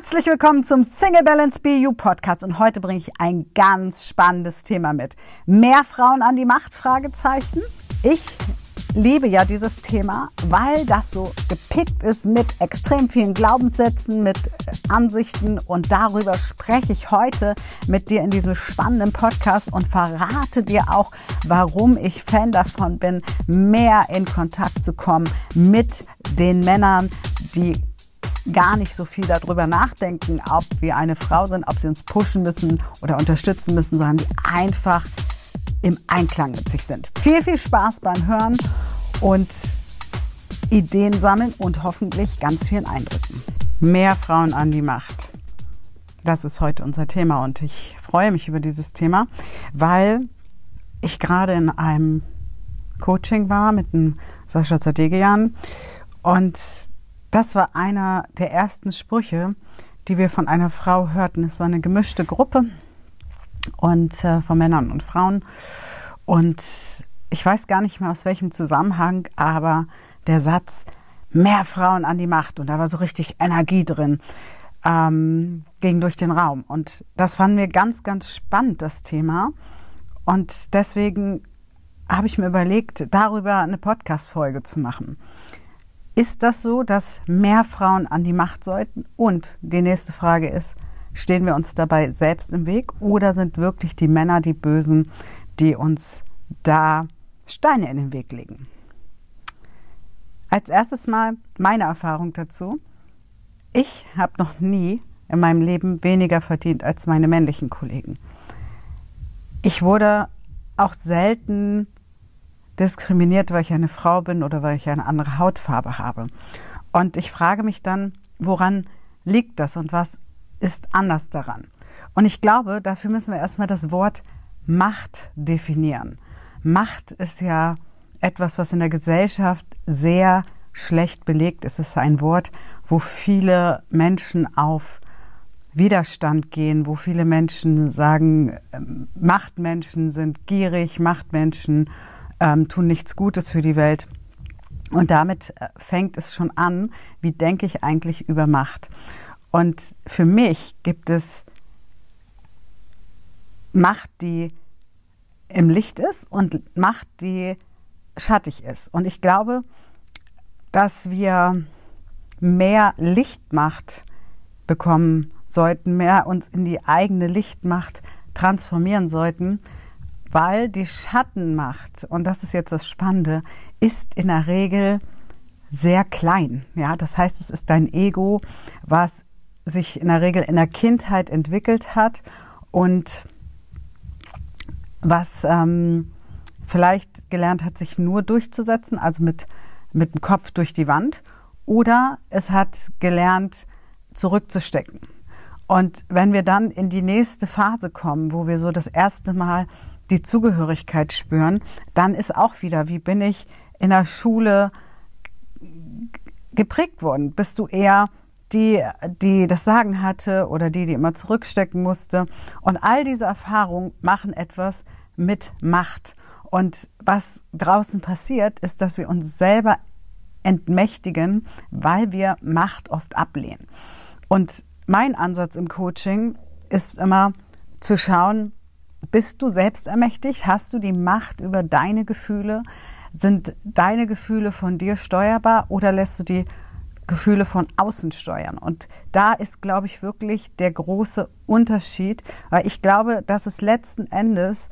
Herzlich willkommen zum Single Balance BU Podcast und heute bringe ich ein ganz spannendes Thema mit. Mehr Frauen an die Macht? Fragezeichen. Ich liebe ja dieses Thema, weil das so gepickt ist mit extrem vielen Glaubenssätzen, mit Ansichten und darüber spreche ich heute mit dir in diesem spannenden Podcast und verrate dir auch, warum ich Fan davon bin, mehr in Kontakt zu kommen mit den Männern, die gar nicht so viel darüber nachdenken, ob wir eine Frau sind, ob sie uns pushen müssen oder unterstützen müssen, sondern die einfach im Einklang mit sich sind. Viel, viel Spaß beim Hören und Ideen sammeln und hoffentlich ganz vielen Eindrücken. Mehr Frauen an die Macht. Das ist heute unser Thema und ich freue mich über dieses Thema, weil ich gerade in einem Coaching war mit dem Sascha Zadegian und das war einer der ersten Sprüche, die wir von einer Frau hörten. Es war eine gemischte Gruppe und äh, von Männern und Frauen. Und ich weiß gar nicht mehr aus welchem Zusammenhang, aber der Satz, mehr Frauen an die Macht, und da war so richtig Energie drin, ähm, ging durch den Raum. Und das fanden wir ganz, ganz spannend, das Thema. Und deswegen habe ich mir überlegt, darüber eine Podcast-Folge zu machen. Ist das so, dass mehr Frauen an die Macht sollten? Und die nächste Frage ist, Stehen wir uns dabei selbst im Weg oder sind wirklich die Männer die Bösen, die uns da Steine in den Weg legen? Als erstes mal meine Erfahrung dazu. Ich habe noch nie in meinem Leben weniger verdient als meine männlichen Kollegen. Ich wurde auch selten diskriminiert, weil ich eine Frau bin oder weil ich eine andere Hautfarbe habe. Und ich frage mich dann, woran liegt das und was ist anders daran. Und ich glaube, dafür müssen wir erstmal das Wort Macht definieren. Macht ist ja etwas, was in der Gesellschaft sehr schlecht belegt ist. Es ist ein Wort, wo viele Menschen auf Widerstand gehen, wo viele Menschen sagen, ähm, Machtmenschen sind gierig, Machtmenschen ähm, tun nichts Gutes für die Welt. Und damit äh, fängt es schon an, wie denke ich eigentlich über Macht. Und für mich gibt es Macht, die im Licht ist und Macht, die schattig ist. Und ich glaube, dass wir mehr Lichtmacht bekommen sollten, mehr uns in die eigene Lichtmacht transformieren sollten, weil die Schattenmacht, und das ist jetzt das Spannende, ist in der Regel sehr klein. Ja, das heißt, es ist dein Ego, was sich in der Regel in der Kindheit entwickelt hat und was ähm, vielleicht gelernt hat, sich nur durchzusetzen, also mit, mit dem Kopf durch die Wand, oder es hat gelernt, zurückzustecken. Und wenn wir dann in die nächste Phase kommen, wo wir so das erste Mal die Zugehörigkeit spüren, dann ist auch wieder, wie bin ich in der Schule geprägt worden? Bist du eher die, die das Sagen hatte oder die, die immer zurückstecken musste. Und all diese Erfahrungen machen etwas mit Macht. Und was draußen passiert, ist, dass wir uns selber entmächtigen, weil wir Macht oft ablehnen. Und mein Ansatz im Coaching ist immer zu schauen, bist du selbst ermächtigt? Hast du die Macht über deine Gefühle? Sind deine Gefühle von dir steuerbar oder lässt du die Gefühle von außen steuern. Und da ist, glaube ich, wirklich der große Unterschied, weil ich glaube, dass es letzten Endes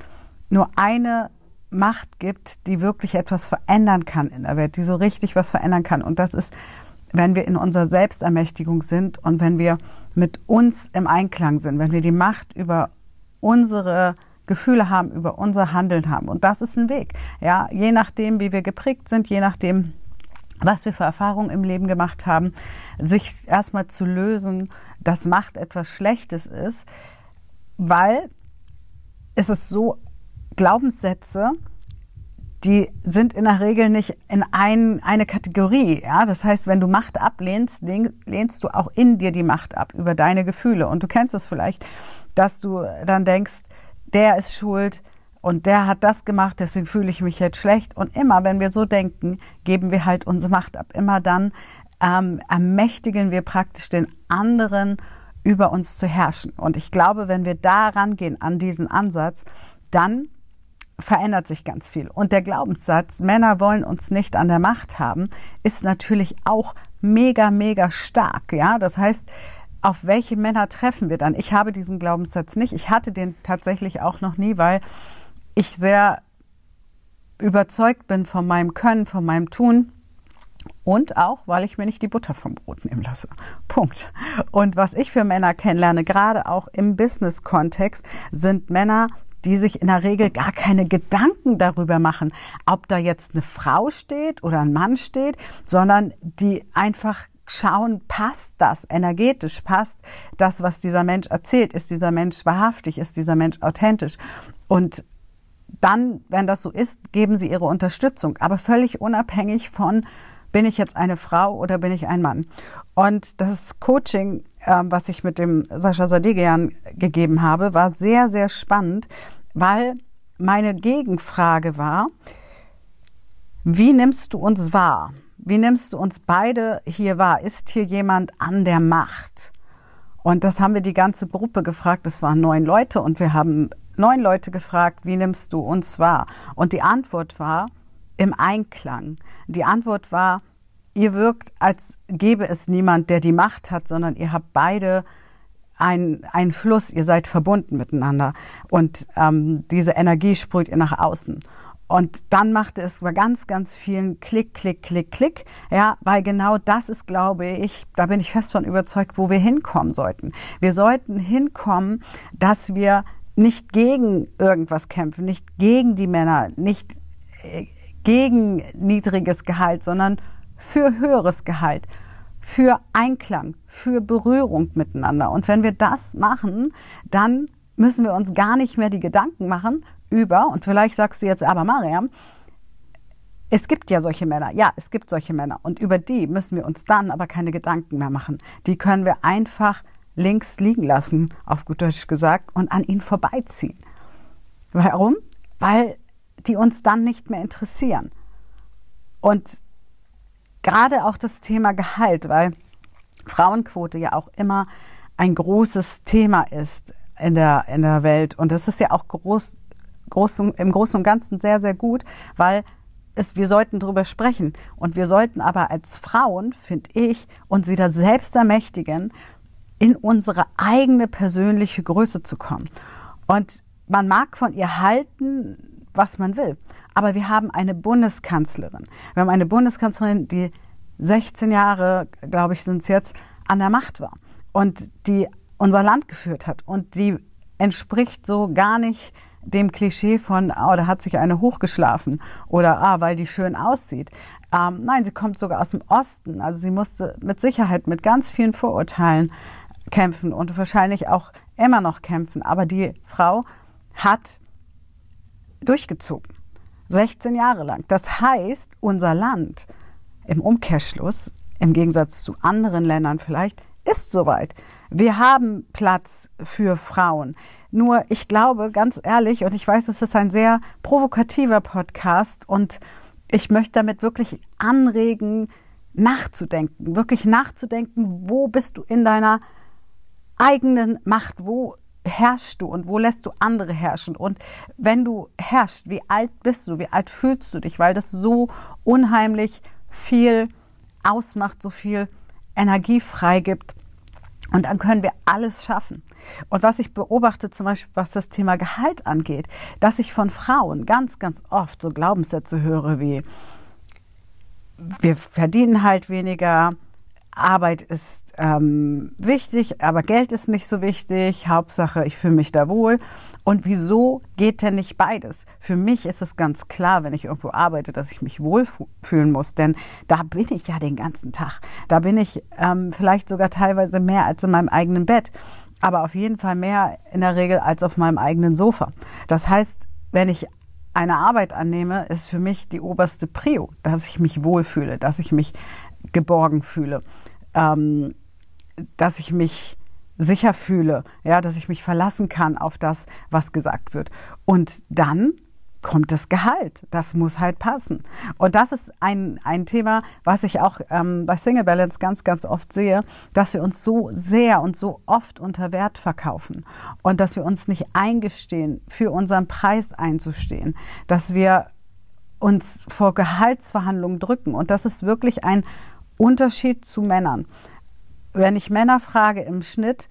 nur eine Macht gibt, die wirklich etwas verändern kann in der Welt, die so richtig was verändern kann. Und das ist, wenn wir in unserer Selbstermächtigung sind und wenn wir mit uns im Einklang sind, wenn wir die Macht über unsere Gefühle haben, über unser Handeln haben. Und das ist ein Weg. Ja, je nachdem, wie wir geprägt sind, je nachdem, was wir für Erfahrungen im Leben gemacht haben, sich erstmal zu lösen, dass Macht etwas Schlechtes ist, weil es ist so, Glaubenssätze, die sind in der Regel nicht in ein, eine Kategorie. Ja? Das heißt, wenn du Macht ablehnst, lehnst du auch in dir die Macht ab über deine Gefühle. Und du kennst es vielleicht, dass du dann denkst, der ist schuld, und der hat das gemacht, deswegen fühle ich mich jetzt schlecht. Und immer, wenn wir so denken, geben wir halt unsere Macht ab. Immer dann ähm, ermächtigen wir praktisch den anderen über uns zu herrschen. Und ich glaube, wenn wir da rangehen an diesen Ansatz, dann verändert sich ganz viel. Und der Glaubenssatz, Männer wollen uns nicht an der Macht haben, ist natürlich auch mega, mega stark. Ja, das heißt, auf welche Männer treffen wir dann? Ich habe diesen Glaubenssatz nicht. Ich hatte den tatsächlich auch noch nie, weil ich sehr überzeugt bin von meinem Können, von meinem Tun. Und auch, weil ich mir nicht die Butter vom Brot nehmen lasse. Punkt. Und was ich für Männer kennenlerne, gerade auch im Business-Kontext, sind Männer, die sich in der Regel gar keine Gedanken darüber machen, ob da jetzt eine Frau steht oder ein Mann steht, sondern die einfach schauen, passt das energetisch, passt das, was dieser Mensch erzählt, ist dieser Mensch wahrhaftig, ist dieser Mensch authentisch. Und dann, wenn das so ist, geben sie ihre Unterstützung, aber völlig unabhängig von, bin ich jetzt eine Frau oder bin ich ein Mann? Und das Coaching, äh, was ich mit dem Sascha Sadegian gegeben habe, war sehr, sehr spannend, weil meine Gegenfrage war, wie nimmst du uns wahr? Wie nimmst du uns beide hier wahr? Ist hier jemand an der Macht? Und das haben wir die ganze Gruppe gefragt. Es waren neun Leute und wir haben neun Leute gefragt, wie nimmst du uns wahr? Und die Antwort war im Einklang. Die Antwort war, ihr wirkt, als gäbe es niemand, der die Macht hat, sondern ihr habt beide ein, ein Fluss, ihr seid verbunden miteinander und ähm, diese Energie sprüht ihr nach außen. Und dann machte es bei ganz, ganz vielen Klick, Klick, Klick, Klick. Ja, weil genau das ist, glaube ich, da bin ich fest von überzeugt, wo wir hinkommen sollten. Wir sollten hinkommen, dass wir nicht gegen irgendwas kämpfen, nicht gegen die Männer, nicht äh, gegen niedriges Gehalt, sondern für höheres Gehalt, für Einklang, für Berührung miteinander. Und wenn wir das machen, dann müssen wir uns gar nicht mehr die Gedanken machen über, und vielleicht sagst du jetzt, aber Mariam, es gibt ja solche Männer. Ja, es gibt solche Männer. Und über die müssen wir uns dann aber keine Gedanken mehr machen. Die können wir einfach links liegen lassen, auf gut Deutsch gesagt, und an ihnen vorbeiziehen. Warum? Weil die uns dann nicht mehr interessieren. Und gerade auch das Thema Gehalt, weil Frauenquote ja auch immer ein großes Thema ist in der, in der Welt. Und das ist ja auch groß, groß, im Großen und Ganzen sehr, sehr gut, weil es, wir sollten darüber sprechen. Und wir sollten aber als Frauen, finde ich, uns wieder selbst ermächtigen, in unsere eigene persönliche Größe zu kommen. Und man mag von ihr halten, was man will. Aber wir haben eine Bundeskanzlerin. Wir haben eine Bundeskanzlerin, die 16 Jahre, glaube ich, sind es jetzt, an der Macht war und die unser Land geführt hat. Und die entspricht so gar nicht dem Klischee von, oh, da hat sich eine hochgeschlafen oder ah, weil die schön aussieht. Ähm, nein, sie kommt sogar aus dem Osten. Also sie musste mit Sicherheit mit ganz vielen Vorurteilen kämpfen und wahrscheinlich auch immer noch kämpfen. Aber die Frau hat durchgezogen. 16 Jahre lang. Das heißt, unser Land im Umkehrschluss, im Gegensatz zu anderen Ländern vielleicht, ist soweit. Wir haben Platz für Frauen. Nur ich glaube, ganz ehrlich, und ich weiß, es ist ein sehr provokativer Podcast und ich möchte damit wirklich anregen, nachzudenken, wirklich nachzudenken, wo bist du in deiner eigenen Macht, wo herrschst du und wo lässt du andere herrschen? Und wenn du herrschst, wie alt bist du, wie alt fühlst du dich? Weil das so unheimlich viel ausmacht, so viel Energie freigibt. Und dann können wir alles schaffen. Und was ich beobachte, zum Beispiel was das Thema Gehalt angeht, dass ich von Frauen ganz, ganz oft so Glaubenssätze höre wie, wir verdienen halt weniger, Arbeit ist ähm, wichtig, aber Geld ist nicht so wichtig. Hauptsache, ich fühle mich da wohl. Und wieso geht denn nicht beides? Für mich ist es ganz klar, wenn ich irgendwo arbeite, dass ich mich wohlfühlen muss, denn da bin ich ja den ganzen Tag. Da bin ich ähm, vielleicht sogar teilweise mehr als in meinem eigenen Bett, aber auf jeden Fall mehr in der Regel als auf meinem eigenen Sofa. Das heißt, wenn ich eine Arbeit annehme, ist für mich die oberste Prio, dass ich mich wohlfühle, dass ich mich geborgen fühle ähm, dass ich mich sicher fühle, ja, dass ich mich verlassen kann auf das, was gesagt wird. Und dann kommt das Gehalt. Das muss halt passen. Und das ist ein, ein Thema, was ich auch ähm, bei Single Balance ganz, ganz oft sehe, dass wir uns so sehr und so oft unter Wert verkaufen und dass wir uns nicht eingestehen, für unseren Preis einzustehen, dass wir uns vor Gehaltsverhandlungen drücken. Und das ist wirklich ein Unterschied zu Männern. Wenn ich Männer frage im Schnitt,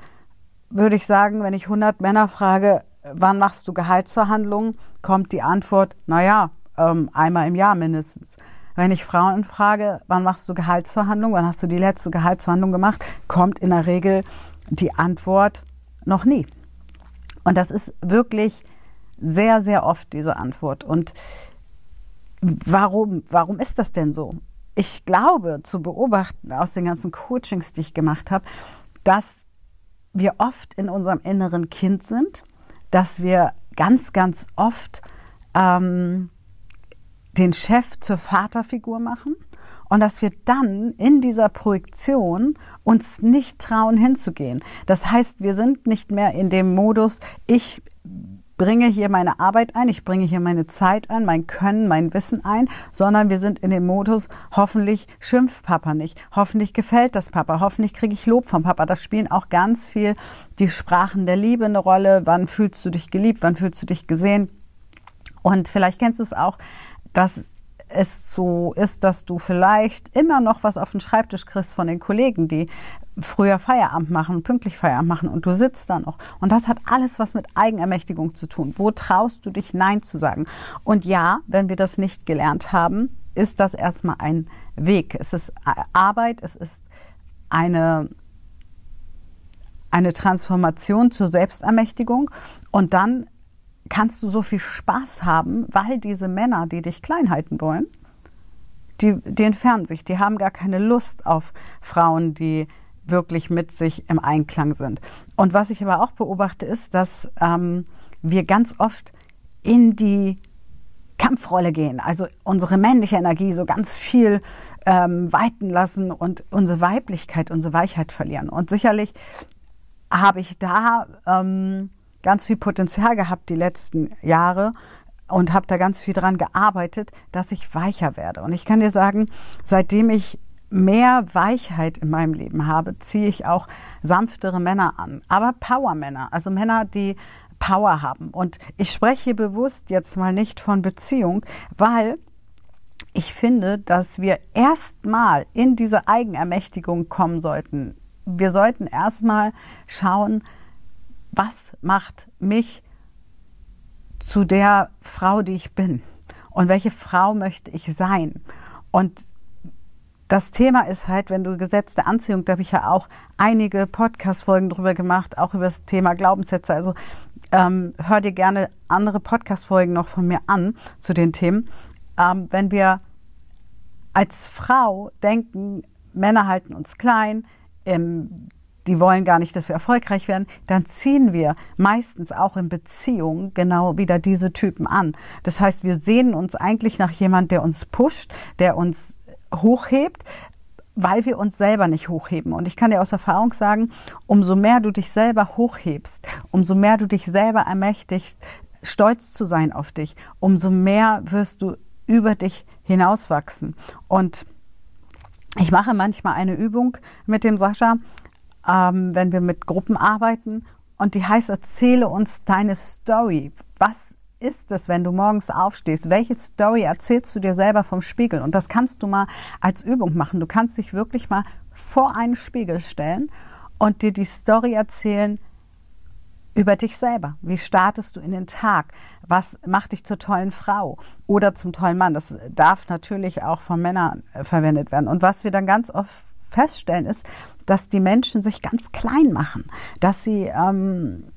würde ich sagen, wenn ich 100 Männer frage, wann machst du Gehaltsverhandlungen, kommt die Antwort, naja, ähm, einmal im Jahr mindestens. Wenn ich Frauen frage, wann machst du Gehaltsverhandlungen, wann hast du die letzte Gehaltsverhandlung gemacht, kommt in der Regel die Antwort noch nie. Und das ist wirklich sehr, sehr oft diese Antwort. Und warum, warum ist das denn so? Ich glaube zu beobachten aus den ganzen Coachings, die ich gemacht habe, dass wir oft in unserem inneren Kind sind dass wir ganz, ganz oft ähm, den Chef zur Vaterfigur machen und dass wir dann in dieser Projektion uns nicht trauen hinzugehen. Das heißt, wir sind nicht mehr in dem Modus, ich bringe hier meine Arbeit ein, ich bringe hier meine Zeit ein, mein Können, mein Wissen ein, sondern wir sind in dem Modus, hoffentlich schimpft Papa nicht, hoffentlich gefällt das Papa, hoffentlich kriege ich Lob vom Papa. Das spielen auch ganz viel die Sprachen der Liebe eine Rolle. Wann fühlst du dich geliebt, wann fühlst du dich gesehen? Und vielleicht kennst du es auch, dass es so ist, dass du vielleicht immer noch was auf den Schreibtisch kriegst von den Kollegen, die früher Feierabend machen, pünktlich Feierabend machen und du sitzt da noch. Und das hat alles was mit Eigenermächtigung zu tun. Wo traust du dich Nein zu sagen? Und ja, wenn wir das nicht gelernt haben, ist das erstmal ein Weg. Es ist Arbeit, es ist eine, eine Transformation zur Selbstermächtigung und dann kannst du so viel Spaß haben, weil diese Männer, die dich klein halten wollen, die, die entfernen sich, die haben gar keine Lust auf Frauen, die wirklich mit sich im Einklang sind. Und was ich aber auch beobachte, ist, dass ähm, wir ganz oft in die Kampfrolle gehen, also unsere männliche Energie so ganz viel ähm, weiten lassen und unsere Weiblichkeit, unsere Weichheit verlieren. Und sicherlich habe ich da ähm, ganz viel Potenzial gehabt die letzten Jahre und habe da ganz viel dran gearbeitet, dass ich weicher werde. Und ich kann dir sagen, seitdem ich mehr Weichheit in meinem Leben habe, ziehe ich auch sanftere Männer an. Aber Power-Männer, also Männer, die Power haben. Und ich spreche bewusst jetzt mal nicht von Beziehung, weil ich finde, dass wir erstmal in diese Eigenermächtigung kommen sollten. Wir sollten erstmal schauen, was macht mich zu der Frau, die ich bin? Und welche Frau möchte ich sein? Und das Thema ist halt, wenn du gesetzte Anziehung, da habe ich ja auch einige Podcast-Folgen drüber gemacht, auch über das Thema Glaubenssätze. Also ähm, hör dir gerne andere Podcast-Folgen noch von mir an zu den Themen. Ähm, wenn wir als Frau denken, Männer halten uns klein, ähm, die wollen gar nicht, dass wir erfolgreich werden, dann ziehen wir meistens auch in Beziehungen genau wieder diese Typen an. Das heißt, wir sehen uns eigentlich nach jemand, der uns pusht, der uns hochhebt, weil wir uns selber nicht hochheben. Und ich kann dir aus Erfahrung sagen, umso mehr du dich selber hochhebst, umso mehr du dich selber ermächtigst, stolz zu sein auf dich, umso mehr wirst du über dich hinauswachsen. Und ich mache manchmal eine Übung mit dem Sascha, ähm, wenn wir mit Gruppen arbeiten. Und die heißt, erzähle uns deine Story. Was ist es, wenn du morgens aufstehst? Welche Story erzählst du dir selber vom Spiegel? Und das kannst du mal als Übung machen. Du kannst dich wirklich mal vor einen Spiegel stellen und dir die Story erzählen über dich selber. Wie startest du in den Tag? Was macht dich zur tollen Frau oder zum tollen Mann? Das darf natürlich auch von Männern äh, verwendet werden. Und was wir dann ganz oft feststellen, ist, dass die Menschen sich ganz klein machen, dass sie ähm,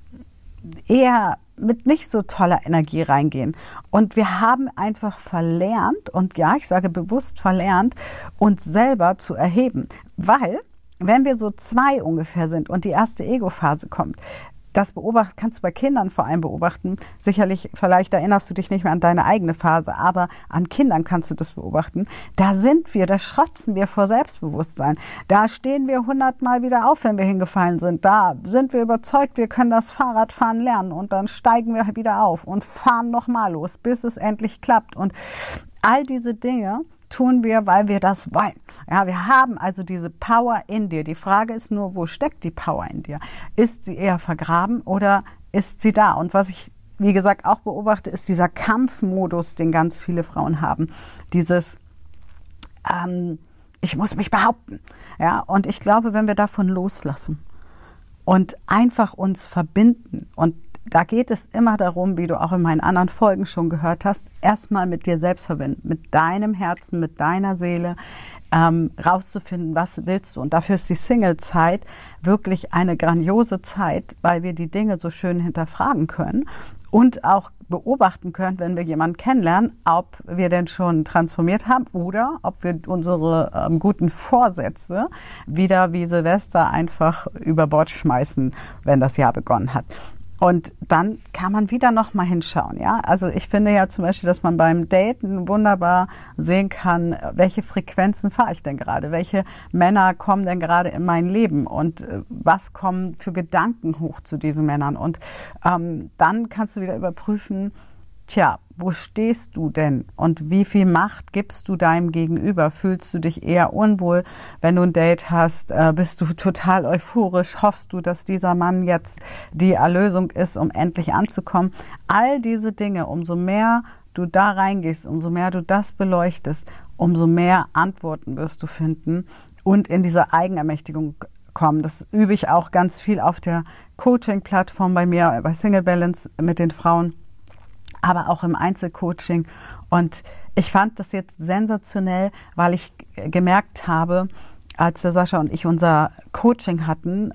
eher mit nicht so toller Energie reingehen. Und wir haben einfach verlernt, und ja, ich sage bewusst verlernt, uns selber zu erheben. Weil, wenn wir so zwei ungefähr sind und die erste Ego-Phase kommt, das beobacht, kannst du bei Kindern vor allem beobachten. Sicherlich, vielleicht erinnerst du dich nicht mehr an deine eigene Phase, aber an Kindern kannst du das beobachten. Da sind wir, da schrotzen wir vor Selbstbewusstsein. Da stehen wir hundertmal wieder auf, wenn wir hingefallen sind. Da sind wir überzeugt, wir können das Fahrradfahren lernen und dann steigen wir wieder auf und fahren nochmal los, bis es endlich klappt. Und all diese Dinge tun wir, weil wir das wollen. Ja, wir haben also diese Power in dir. Die Frage ist nur, wo steckt die Power in dir? Ist sie eher vergraben oder ist sie da? Und was ich wie gesagt, auch beobachte, ist dieser Kampfmodus, den ganz viele Frauen haben. Dieses, ähm, ich muss mich behaupten. Ja, und ich glaube, wenn wir davon loslassen und einfach uns verbinden und da geht es immer darum, wie du auch in meinen anderen Folgen schon gehört hast, erstmal mit dir selbst verbinden, mit deinem Herzen, mit deiner Seele, ähm, rauszufinden, was willst du. Und dafür ist die Single-Zeit wirklich eine grandiose Zeit, weil wir die Dinge so schön hinterfragen können und auch beobachten können, wenn wir jemanden kennenlernen, ob wir denn schon transformiert haben oder ob wir unsere ähm, guten Vorsätze wieder wie Silvester einfach über Bord schmeißen, wenn das Jahr begonnen hat. Und dann kann man wieder noch mal hinschauen, ja. Also ich finde ja zum Beispiel, dass man beim Daten wunderbar sehen kann, welche Frequenzen fahre ich denn gerade, welche Männer kommen denn gerade in mein Leben und äh, was kommen für Gedanken hoch zu diesen Männern. Und ähm, dann kannst du wieder überprüfen, tja, wo stehst du denn und wie viel Macht gibst du deinem Gegenüber? Fühlst du dich eher unwohl, wenn du ein Date hast? Äh, bist du total euphorisch? Hoffst du, dass dieser Mann jetzt die Erlösung ist, um endlich anzukommen? All diese Dinge, umso mehr du da reingehst, umso mehr du das beleuchtest, umso mehr Antworten wirst du finden und in diese Eigenermächtigung kommen. Das übe ich auch ganz viel auf der Coaching-Plattform bei mir, bei Single Balance mit den Frauen aber auch im Einzelcoaching. Und ich fand das jetzt sensationell, weil ich gemerkt habe, als der Sascha und ich unser Coaching hatten,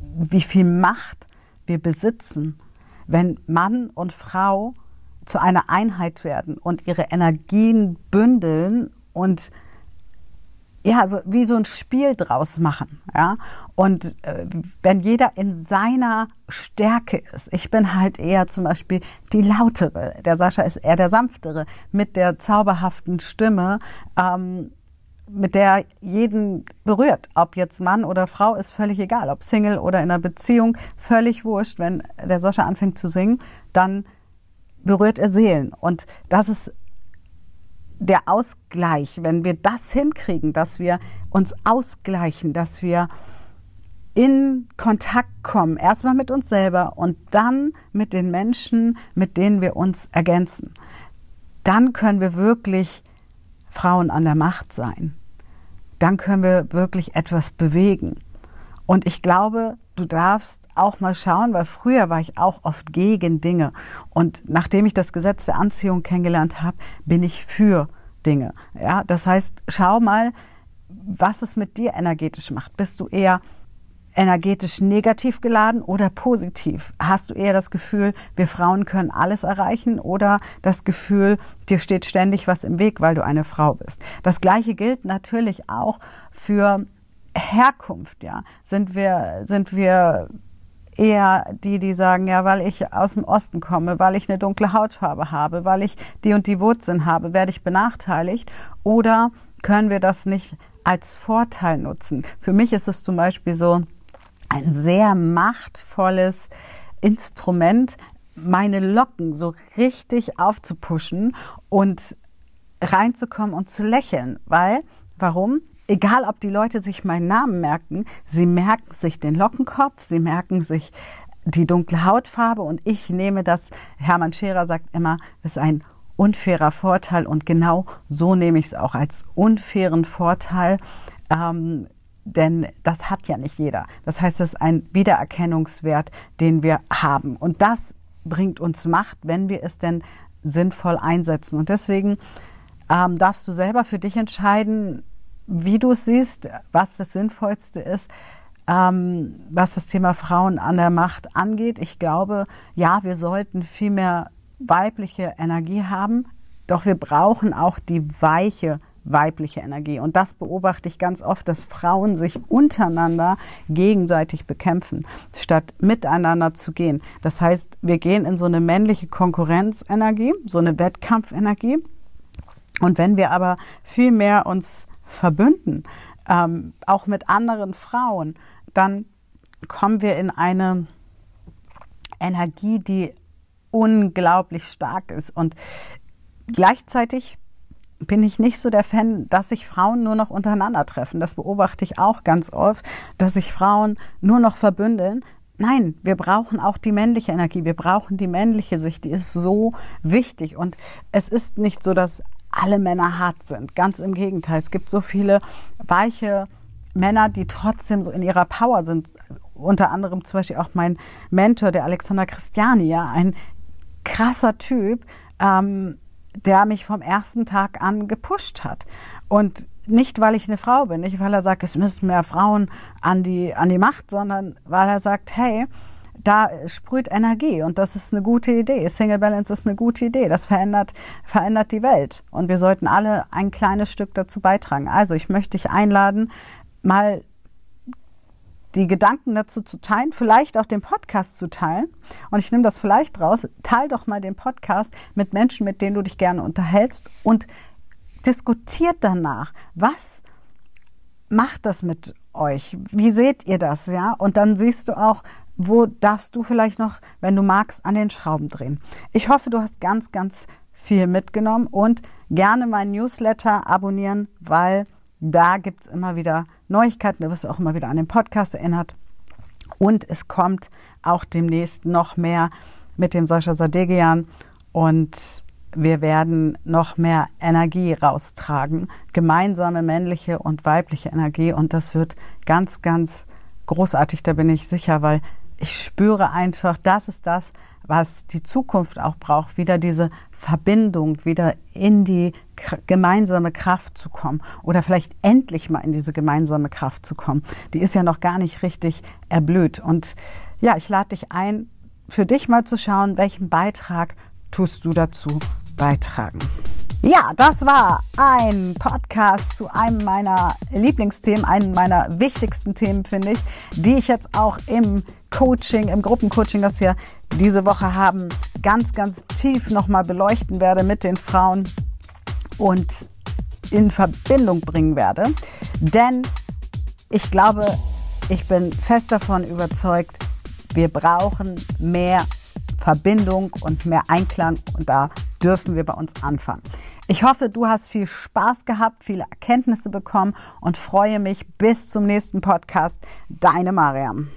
wie viel Macht wir besitzen, wenn Mann und Frau zu einer Einheit werden und ihre Energien bündeln und ja, so wie so ein Spiel draus machen, ja. Und äh, wenn jeder in seiner Stärke ist, ich bin halt eher zum Beispiel die lautere, der Sascha ist eher der sanftere, mit der zauberhaften Stimme, ähm, mit der jeden berührt. Ob jetzt Mann oder Frau, ist völlig egal. Ob Single oder in einer Beziehung, völlig wurscht. Wenn der Sascha anfängt zu singen, dann berührt er Seelen. Und das ist der Ausgleich, wenn wir das hinkriegen, dass wir uns ausgleichen, dass wir in Kontakt kommen, erstmal mit uns selber und dann mit den Menschen, mit denen wir uns ergänzen, dann können wir wirklich Frauen an der Macht sein. Dann können wir wirklich etwas bewegen. Und ich glaube, du darfst auch mal schauen, weil früher war ich auch oft gegen Dinge. Und nachdem ich das Gesetz der Anziehung kennengelernt habe, bin ich für Dinge. Ja, das heißt, schau mal, was es mit dir energetisch macht. Bist du eher energetisch negativ geladen oder positiv? Hast du eher das Gefühl, wir Frauen können alles erreichen oder das Gefühl, dir steht ständig was im Weg, weil du eine Frau bist? Das gleiche gilt natürlich auch für Herkunft, ja. Sind wir, sind wir eher die, die sagen, ja, weil ich aus dem Osten komme, weil ich eine dunkle Hautfarbe habe, weil ich die und die Wurzeln habe, werde ich benachteiligt? Oder können wir das nicht als Vorteil nutzen? Für mich ist es zum Beispiel so ein sehr machtvolles Instrument, meine Locken so richtig aufzupuschen und reinzukommen und zu lächeln, weil Warum? Egal, ob die Leute sich meinen Namen merken, sie merken sich den Lockenkopf, sie merken sich die dunkle Hautfarbe und ich nehme das, Hermann Scherer sagt immer, ist ein unfairer Vorteil und genau so nehme ich es auch als unfairen Vorteil, ähm, denn das hat ja nicht jeder. Das heißt, das ist ein Wiedererkennungswert, den wir haben. Und das bringt uns Macht, wenn wir es denn sinnvoll einsetzen. Und deswegen ähm, darfst du selber für dich entscheiden, wie du es siehst, was das Sinnvollste ist, ähm, was das Thema Frauen an der Macht angeht. Ich glaube, ja, wir sollten viel mehr weibliche Energie haben, doch wir brauchen auch die weiche weibliche Energie. Und das beobachte ich ganz oft, dass Frauen sich untereinander gegenseitig bekämpfen, statt miteinander zu gehen. Das heißt, wir gehen in so eine männliche Konkurrenzenergie, so eine Wettkampfenergie. Und wenn wir aber viel mehr uns verbünden, ähm, auch mit anderen Frauen, dann kommen wir in eine Energie, die unglaublich stark ist. Und gleichzeitig bin ich nicht so der Fan, dass sich Frauen nur noch untereinander treffen. Das beobachte ich auch ganz oft, dass sich Frauen nur noch verbündeln. Nein, wir brauchen auch die männliche Energie. Wir brauchen die männliche Sicht. Die ist so wichtig. Und es ist nicht so, dass alle Männer hart sind. Ganz im Gegenteil. Es gibt so viele weiche Männer, die trotzdem so in ihrer Power sind. Unter anderem zum Beispiel auch mein Mentor, der Alexander Christiani, ja, ein krasser Typ, ähm, der mich vom ersten Tag an gepusht hat. Und nicht, weil ich eine Frau bin, nicht, weil er sagt, es müssen mehr Frauen an die, an die Macht, sondern weil er sagt, hey, da sprüht Energie und das ist eine gute Idee. Single Balance ist eine gute Idee. Das verändert, verändert die Welt und wir sollten alle ein kleines Stück dazu beitragen. Also ich möchte dich einladen, mal die Gedanken dazu zu teilen, vielleicht auch den Podcast zu teilen. Und ich nehme das vielleicht raus. Teil doch mal den Podcast mit Menschen, mit denen du dich gerne unterhältst und diskutiert danach, was macht das mit euch? Wie seht ihr das, ja? Und dann siehst du auch, wo darfst du vielleicht noch, wenn du magst, an den Schrauben drehen. Ich hoffe, du hast ganz, ganz viel mitgenommen und gerne meinen Newsletter abonnieren, weil da gibt es immer wieder Neuigkeiten. Da wirst du auch immer wieder an den Podcast erinnert. Und es kommt auch demnächst noch mehr mit dem Sascha Sadegian und wir werden noch mehr Energie raustragen, gemeinsame männliche und weibliche Energie und das wird ganz, ganz großartig, da bin ich sicher, weil ich spüre einfach, das ist das, was die Zukunft auch braucht, wieder diese Verbindung, wieder in die gemeinsame Kraft zu kommen oder vielleicht endlich mal in diese gemeinsame Kraft zu kommen. Die ist ja noch gar nicht richtig erblüht. Und ja, ich lade dich ein, für dich mal zu schauen, welchen Beitrag tust du dazu beitragen. Ja, das war ein Podcast zu einem meiner Lieblingsthemen, einem meiner wichtigsten Themen, finde ich, die ich jetzt auch im Coaching, im Gruppencoaching, das wir diese Woche haben, ganz, ganz tief nochmal beleuchten werde mit den Frauen und in Verbindung bringen werde. Denn ich glaube, ich bin fest davon überzeugt, wir brauchen mehr Verbindung und mehr Einklang und da dürfen wir bei uns anfangen. Ich hoffe, du hast viel Spaß gehabt, viele Erkenntnisse bekommen und freue mich bis zum nächsten Podcast. Deine Mariam.